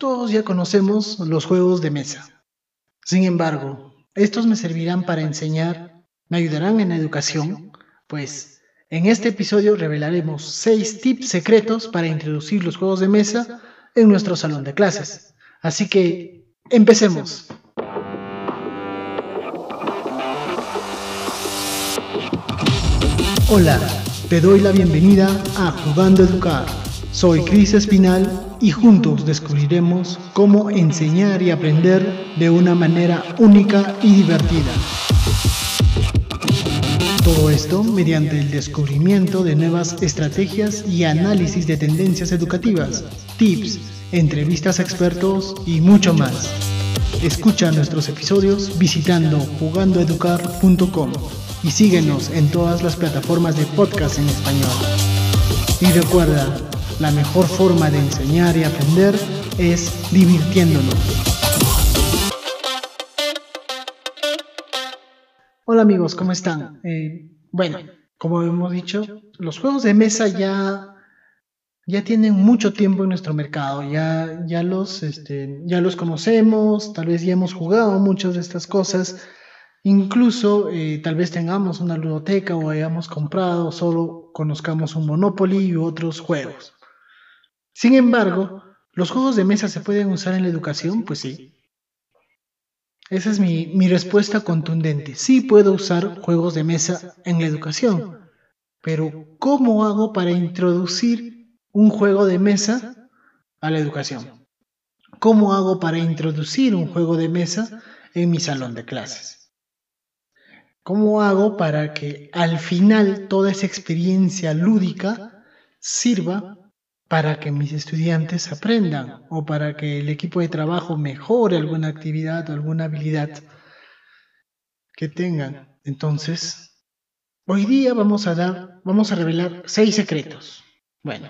Todos ya conocemos los juegos de mesa. Sin embargo, estos me servirán para enseñar, me ayudarán en la educación, pues en este episodio revelaremos 6 tips secretos para introducir los juegos de mesa en nuestro salón de clases. Así que, empecemos. Hola, te doy la bienvenida a Jugando Educar. Soy Cris Espinal y juntos descubriremos cómo enseñar y aprender de una manera única y divertida. Todo esto mediante el descubrimiento de nuevas estrategias y análisis de tendencias educativas, tips, entrevistas a expertos y mucho más. Escucha nuestros episodios visitando jugandoeducar.com y síguenos en todas las plataformas de podcast en español. Y recuerda, la mejor forma de enseñar y aprender es divirtiéndonos. Hola amigos, ¿cómo están? Eh, bueno, como hemos dicho, los juegos de mesa ya, ya tienen mucho tiempo en nuestro mercado, ya, ya, los, este, ya los conocemos, tal vez ya hemos jugado muchas de estas cosas, incluso eh, tal vez tengamos una ludoteca o hayamos comprado, solo conozcamos un Monopoly y otros juegos. Sin embargo, ¿los juegos de mesa se pueden usar en la educación? Pues sí. Esa es mi, mi, respuesta contundente. Sí puedo usar juegos de mesa en la educación, pero ¿cómo hago para introducir un juego de mesa a la educación? ¿Cómo hago para introducir un juego de mesa en mi salón de clases? ¿Cómo hago para que al final toda esa experiencia lúdica sirva para que mis estudiantes aprendan o para que el equipo de trabajo mejore alguna actividad o alguna habilidad que tengan. Entonces, hoy día vamos a dar, vamos a revelar seis secretos. Bueno,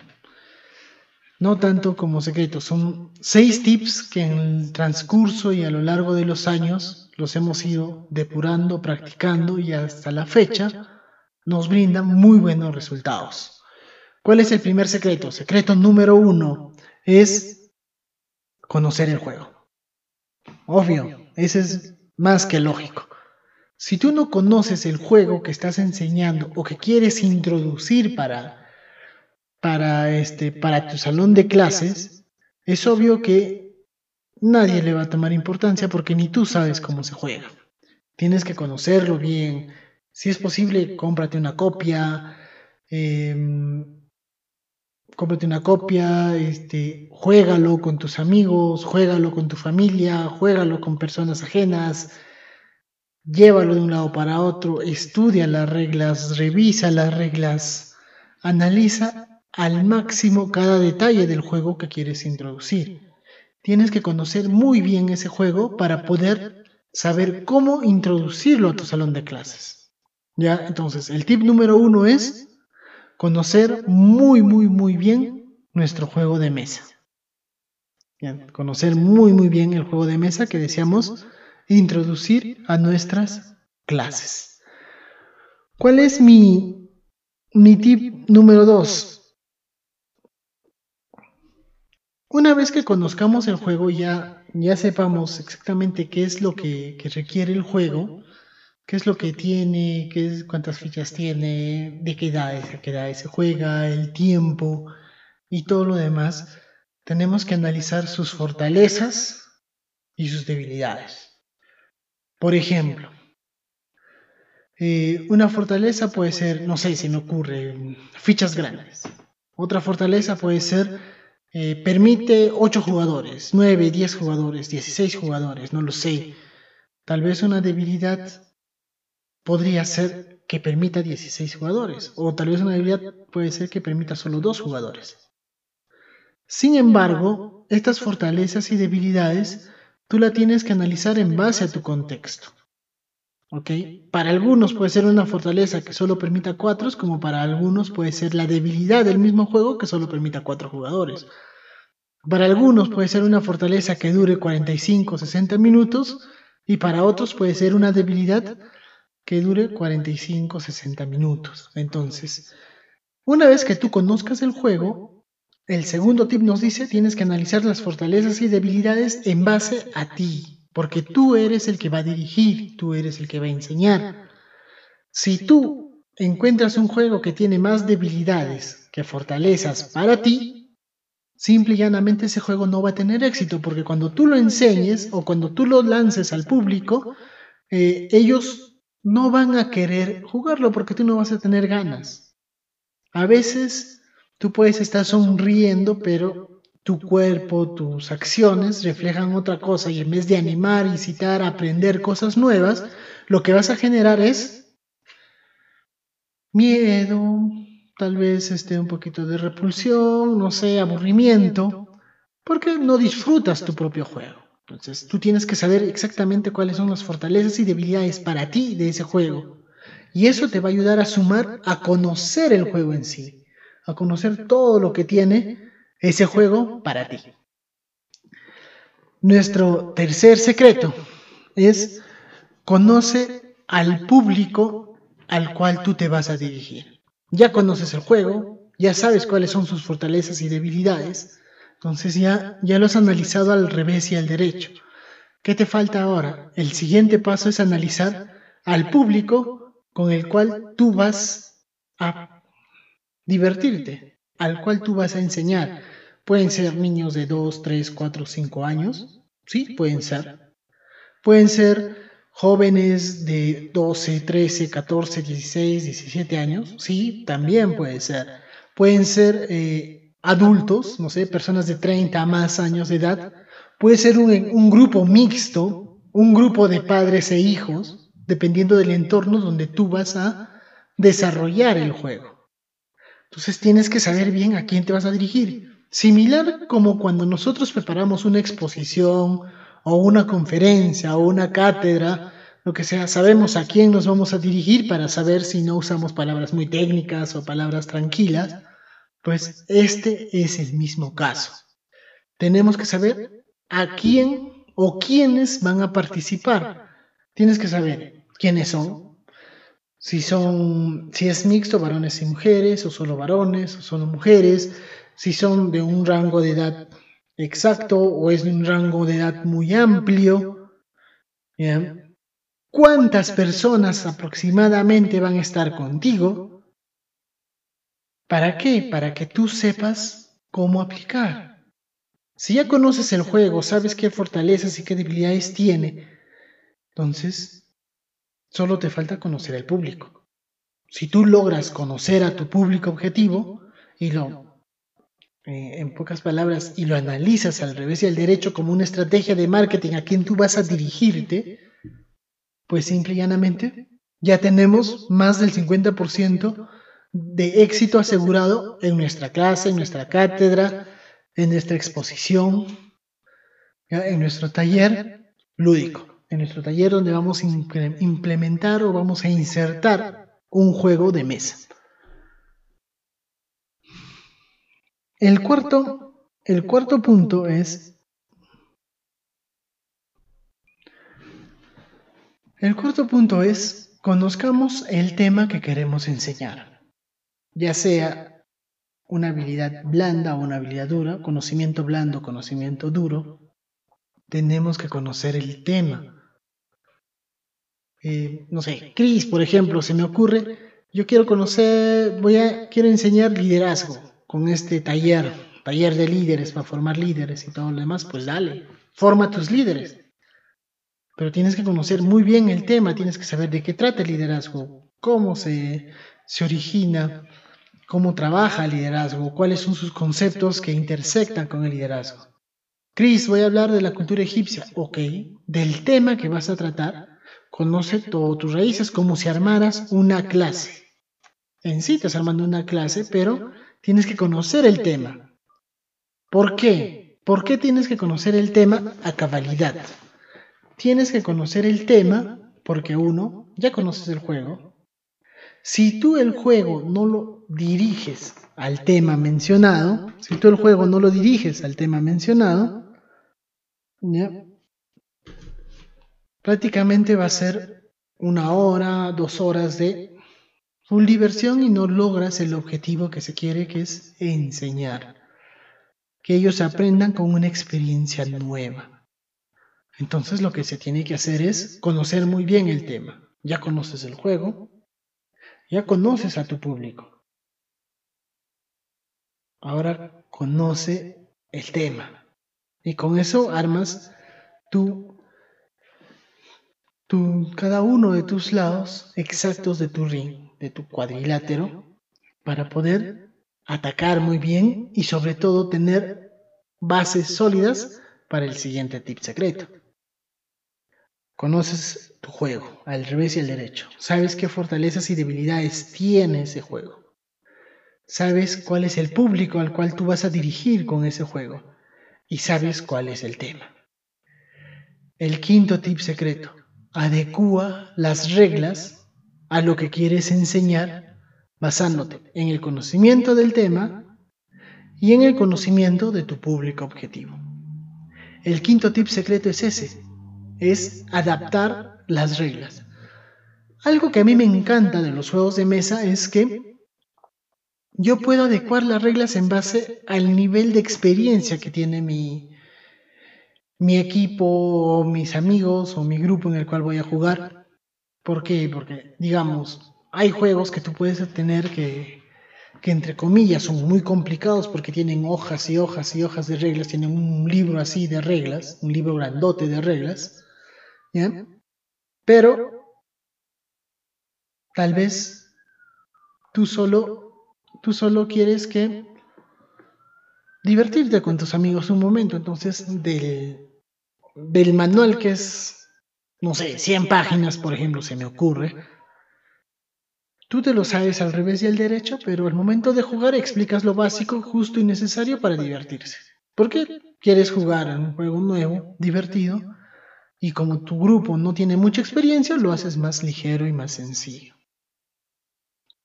no tanto como secretos, son seis tips que en el transcurso y a lo largo de los años los hemos ido depurando, practicando y hasta la fecha nos brindan muy buenos resultados. ¿Cuál es el primer secreto? Secreto número uno es conocer el juego. Obvio, ese es más que lógico. Si tú no conoces el juego que estás enseñando o que quieres introducir para, para, este, para tu salón de clases, es obvio que nadie le va a tomar importancia porque ni tú sabes cómo se juega. Tienes que conocerlo bien. Si es posible, cómprate una copia. Eh, cómprate una copia, este, juégalo con tus amigos, juégalo con tu familia, juégalo con personas ajenas, llévalo de un lado para otro, estudia las reglas, revisa las reglas, analiza al máximo cada detalle del juego que quieres introducir. Tienes que conocer muy bien ese juego para poder saber cómo introducirlo a tu salón de clases. Ya, entonces, el tip número uno es conocer muy, muy, muy bien nuestro juego de mesa. conocer muy, muy bien el juego de mesa que deseamos introducir a nuestras clases. ¿Cuál es mi, mi tip número dos? Una vez que conozcamos el juego, ya, ya sepamos exactamente qué es lo que, que requiere el juego, qué es lo que tiene, qué es, cuántas fichas tiene, de qué edad, qué edad se juega, el tiempo y todo lo demás, tenemos que analizar sus fortalezas y sus debilidades. Por ejemplo, eh, una fortaleza puede ser, no sé, si me ocurre, fichas grandes. Otra fortaleza puede ser, eh, permite 8 jugadores, 9, 10 jugadores, 16 jugadores, no lo sé. Tal vez una debilidad podría ser que permita 16 jugadores, o tal vez una debilidad puede ser que permita solo 2 jugadores. Sin embargo, estas fortalezas y debilidades tú la tienes que analizar en base a tu contexto. ¿Ok? Para algunos puede ser una fortaleza que solo permita 4, como para algunos puede ser la debilidad del mismo juego que solo permita 4 jugadores. Para algunos puede ser una fortaleza que dure 45 o 60 minutos y para otros puede ser una debilidad que dure 45 60 minutos. Entonces, una vez que tú conozcas el juego, el segundo tip nos dice, tienes que analizar las fortalezas y debilidades en base a ti, porque tú eres el que va a dirigir, tú eres el que va a enseñar. Si tú encuentras un juego que tiene más debilidades que fortalezas para ti, simple y llanamente ese juego no va a tener éxito, porque cuando tú lo enseñes o cuando tú lo lances al público, eh, ellos no van a querer jugarlo porque tú no vas a tener ganas. A veces tú puedes estar sonriendo, pero tu cuerpo, tus acciones reflejan otra cosa y en vez de animar, incitar, aprender cosas nuevas, lo que vas a generar es miedo, tal vez este, un poquito de repulsión, no sé, aburrimiento, porque no disfrutas tu propio juego. Entonces, tú tienes que saber exactamente cuáles son las fortalezas y debilidades para ti de ese juego. Y eso te va a ayudar a sumar, a conocer el juego en sí, a conocer todo lo que tiene ese juego para ti. Nuestro tercer secreto es conoce al público al cual tú te vas a dirigir. Ya conoces el juego, ya sabes cuáles son sus fortalezas y debilidades, entonces ya, ya lo has analizado al revés y al derecho. ¿Qué te falta ahora? El siguiente paso es analizar al público con el cual tú vas a divertirte, al cual tú vas a enseñar. Pueden ser niños de 2, 3, 4, 5 años, sí, pueden ser. Pueden ser jóvenes de 12, 13, 14, 16, 17 años, sí, también puede ser. Pueden ser eh, adultos, no sé, personas de 30 más años de edad, puede ser un, grupo mixto, un grupo de padres e hijos, dependiendo del entorno donde tú vas a desarrollar el juego. Entonces tienes que saber bien a quién te vas a dirigir. Similar como cuando nosotros preparamos una exposición o una conferencia o una cátedra, lo que sea, sabemos a quién nos vamos a dirigir para saber si no usamos palabras muy técnicas o palabras tranquilas pues este es el mismo caso. Tenemos que saber a quién o quiénes van a participar. Tienes que saber quiénes son, si son, si es mixto, varones y mujeres, o solo varones, o solo mujeres, si son de un rango de edad exacto o es de un rango de edad muy amplio. ¿Cuántas personas aproximadamente van a estar contigo? ¿Para qué? Para que tú sepas cómo aplicar. Si ya conoces el juego, sabes qué fortalezas y qué debilidades tiene, entonces solo te falta conocer al público. Si tú logras conocer a tu público objetivo y lo, eh, en pocas palabras, y lo analizas al revés y al derecho como una estrategia de marketing a quien tú vas a dirigirte, pues simple y llanamente ya tenemos más del 50% de éxito asegurado en nuestra clase, en nuestra cátedra, en nuestra exposición, en nuestro taller lúdico, en nuestro taller donde vamos a implementar o vamos a insertar un juego de mesa. El cuarto, el cuarto punto es El cuarto punto es conozcamos el tema que queremos enseñar ya sea una habilidad blanda o una habilidad dura, conocimiento blando, conocimiento duro, tenemos que conocer el tema. Eh, no sé, Cris, por ejemplo, se me ocurre, yo quiero conocer, voy a, quiero enseñar liderazgo con este taller, taller de líderes para formar líderes y todo lo demás, pues dale, forma tus líderes. Pero tienes que conocer muy bien el tema, tienes que saber de qué trata el liderazgo, cómo se, se origina, cómo trabaja el liderazgo, cuáles son sus conceptos que intersectan con el liderazgo. Chris, voy a hablar de la cultura egipcia. Ok, del tema que vas a tratar, conoce todas tus raíces como si armaras una clase. En sí estás armando una clase, pero tienes que conocer el tema. ¿Por qué? ¿Por qué tienes que conocer el tema a cabalidad? Tienes que conocer el tema porque uno, ya conoces el juego, si tú el juego no lo diriges al tema mencionado, si tú el juego no lo diriges al tema mencionado, prácticamente va a ser una hora, dos horas de full diversión y no logras el objetivo que se quiere, que es enseñar. que ellos aprendan con una experiencia nueva. Entonces lo que se tiene que hacer es conocer muy bien el tema. Ya conoces el juego, ya conoces a tu público. Ahora conoce el tema. Y con eso armas tú, cada uno de tus lados exactos de tu ring, de tu cuadrilátero, para poder atacar muy bien y sobre todo tener bases sólidas para el siguiente tip secreto. Conoces tu juego, al revés y al derecho. Sabes qué fortalezas y debilidades tiene ese juego. Sabes cuál es el público al cual tú vas a dirigir con ese juego. Y sabes cuál es el tema. El quinto tip secreto. Adecúa las reglas a lo que quieres enseñar basándote en el conocimiento del tema y en el conocimiento de tu público objetivo. El quinto tip secreto es ese, es adaptar las reglas. Algo que a mí me encanta de los juegos de mesa es que yo puedo adecuar las reglas en base al nivel de experiencia que tiene mi, mi equipo, mis amigos o mi grupo en el cual voy a jugar. ¿Por qué? Porque, digamos, hay juegos que tú puedes tener que, que entre comillas son muy complicados porque tienen hojas y hojas y hojas de reglas, tienen un libro así de reglas, un libro grandote de reglas, Pero tal vez tú solo, tú solo quieres que divertirte con tus amigos un momento, entonces del, del manual que es, no sé, 100 páginas, por ejemplo, se me ocurre, Tú te lo sabes al revés y al derecho, pero al momento de jugar explicas lo básico, justo y necesario para divertirse. ¿Por qué quieres jugar en un juego nuevo, divertido, y como tu grupo no tiene mucha experiencia, lo haces más ligero y más sencillo.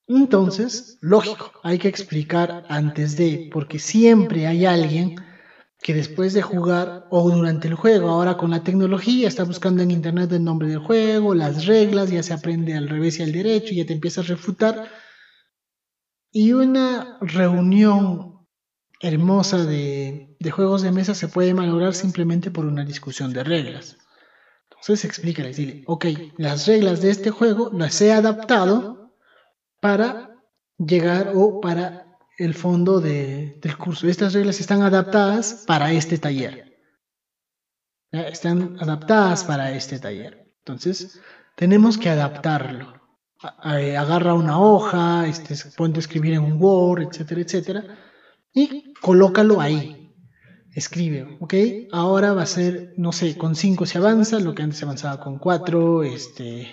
Entonces, lógico, hay que explicar antes de, porque siempre hay alguien que después de jugar o durante el juego, ahora con la tecnología, está buscando en internet el nombre del juego, las reglas, ya se aprende al revés y al derecho, ya te empieza a refutar. Y una reunión hermosa de, de juegos de mesa se puede malograr simplemente por una discusión de reglas. Entonces explícales, dile, ok, las reglas de este juego las he adaptado para llegar o para el fondo del curso. Estas reglas están adaptadas para este taller. Están adaptadas para este taller. Entonces, tenemos que adaptarlo. Agarra una hoja, este, ponte a escribir en un Word, etcétera, etcétera, y colócalo ahí. Escribe, ¿ok? Ahora va a ser, no sé, con 5 se avanza, lo que antes se avanzaba con 4, este...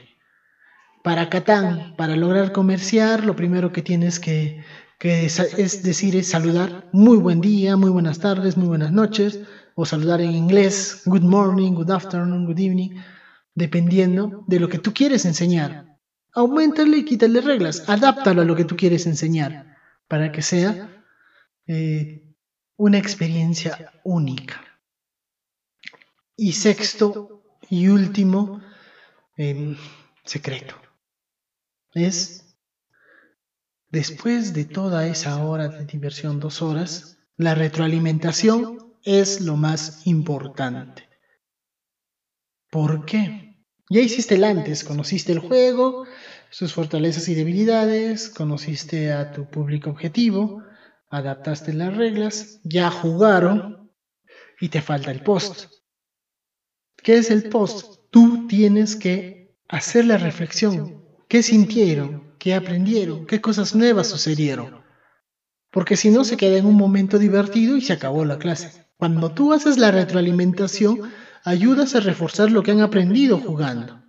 Para Catán, para lograr comerciar, lo primero que tienes que que es, decir, es saludar muy buen día, muy buenas tardes, muy buenas noches, o saludar en inglés, good morning, good afternoon, good evening, dependiendo de lo que tú quieres enseñar. Aumentale y quítale reglas, adáptalo a lo que tú quieres enseñar, para que sea eh, una experiencia única. Y sexto y último em, secreto es Después de toda esa hora de diversión, dos horas, la retroalimentación es lo más importante. ¿Por qué? Ya hiciste el antes, conociste el juego, sus fortalezas y debilidades, conociste a tu público objetivo, adaptaste las reglas, ya jugaron y te falta el post. ¿Qué es el post? Tú tienes que hacer la reflexión. ¿Qué sintieron? qué aprendieron, qué cosas nuevas sucedieron. Porque si no, se queda en un momento divertido y se acabó la clase. Cuando tú haces la retroalimentación, ayudas a reforzar lo que han aprendido jugando.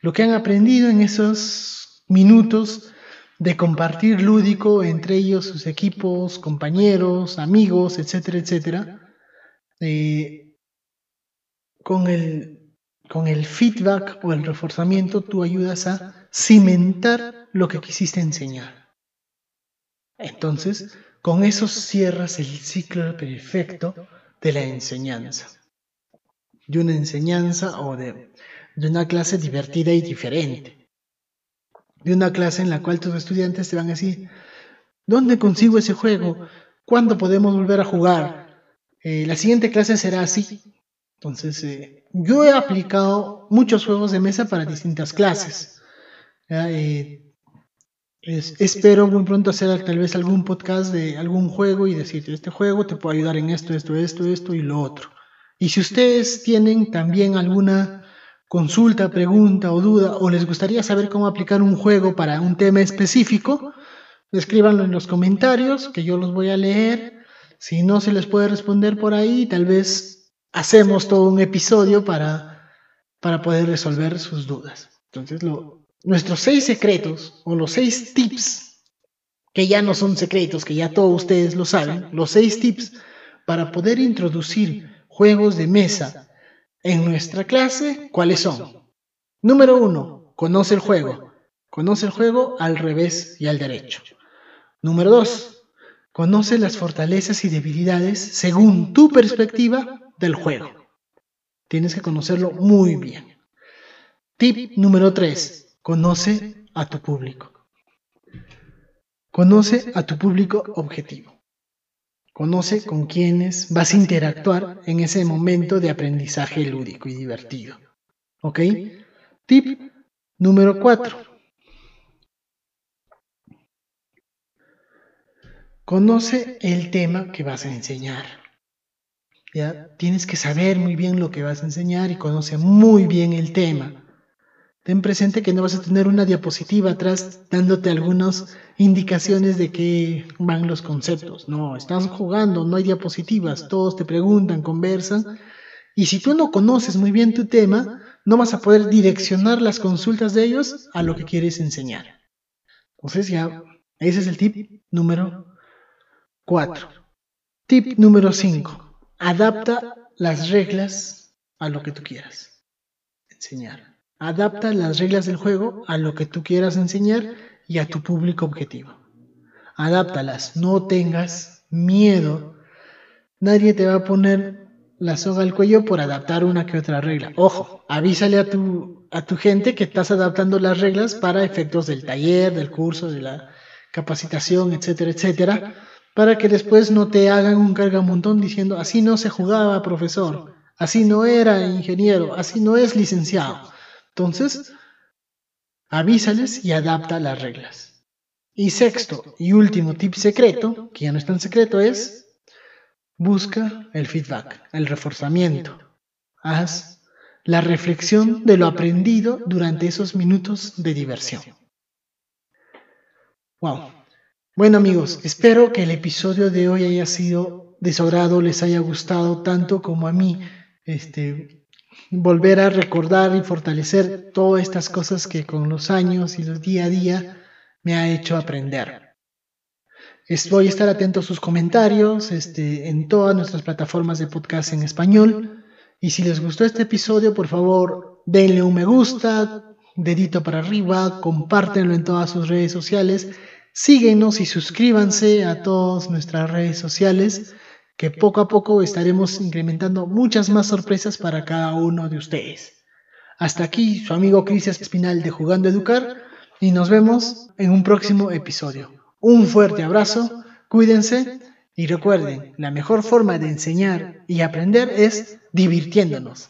Lo que han aprendido en esos minutos de compartir lúdico entre ellos, sus equipos, compañeros, amigos, etcétera, etcétera. Eh, con el con el feedback o el reforzamiento tú ayudas a cimentar lo que quisiste enseñar. Entonces, con eso cierras el ciclo perfecto de la enseñanza. De una enseñanza o de, de una clase divertida y diferente. De una clase en la cual tus estudiantes te van a decir, ¿dónde consigo ese juego? ¿cuándo podemos volver a jugar? Eh, la siguiente clase será así. Entonces, eh, yo he aplicado muchos juegos de mesa para distintas clases. Eh, espero muy pronto hacer tal vez algún podcast de algún juego y decirte, este juego te puede ayudar en esto, esto, esto, esto y lo otro. Y si ustedes tienen también alguna consulta, pregunta o duda, o les gustaría saber cómo aplicar un juego para un tema específico, escríbanlo en los comentarios, que yo los voy a leer. Si no se les puede responder por ahí, tal vez hacemos todo un episodio para, para poder resolver sus dudas. Entonces, lo, nuestros seis secretos o los seis tips, que ya no son secretos, que ya todos ustedes lo saben, los seis tips para poder introducir juegos de mesa en nuestra clase, ¿cuáles son? Número uno, conoce el juego. Conoce el juego al revés y al derecho. Número dos, conoce las fortalezas y debilidades según tu perspectiva del juego. Tienes que conocerlo muy bien. Tip número tres, conoce a tu público. Conoce a tu público objetivo. Conoce con quiénes vas a interactuar en ese momento de aprendizaje lúdico y divertido. ¿Ok? Tip número 4. Conoce el tema que vas a enseñar. ¿Ya? Tienes que saber muy bien lo que vas a enseñar y conoce muy bien el tema. Ten presente que no vas a tener una diapositiva atrás dándote algunas indicaciones de qué van los conceptos. No, estás jugando, no hay diapositivas, todos te preguntan, conversan. Y si tú no conoces muy bien tu tema, no vas a poder direccionar las consultas de ellos a lo que quieres enseñar. Entonces ya, ese es el tip número 4. Tip número 5. Adapta las reglas a lo que tú quieras enseñar. Adapta las reglas del juego a lo que tú quieras enseñar y a tu público objetivo. Adáptalas, no tengas miedo. Nadie te va a poner la soga al cuello por adaptar una que otra regla. Ojo, avísale a tu, a tu gente que estás adaptando las reglas para efectos del taller, del curso, de la capacitación, etcétera, etcétera, para que después no te hagan un cargamontón diciendo así no se jugaba, profesor, así no era ingeniero, así no es licenciado. Entonces, avísales y adapta las reglas. Y sexto y último tip secreto, que ya no es tan secreto, es busca el feedback, el reforzamiento. Haz la reflexión de lo aprendido durante esos minutos de diversión. Wow. Bueno amigos, espero que el episodio de hoy haya sido de les haya gustado tanto como a mí. Este, volver a recordar y fortalecer todas estas cosas que con los años y los día a día me ha hecho aprender. Voy a estar atento a sus comentarios este, en todas nuestras plataformas de podcast en español. Y si les gustó este episodio, por favor, denle un me gusta, dedito para arriba, compártenlo en todas sus redes sociales, síguenos y suscríbanse a todas nuestras redes sociales que poco a poco estaremos incrementando muchas más sorpresas para cada uno de ustedes. Hasta aquí su amigo Cristian Espinal de Jugando a Educar y nos vemos en un próximo episodio. Un fuerte abrazo, cuídense y recuerden, la mejor forma de enseñar y aprender es divirtiéndonos.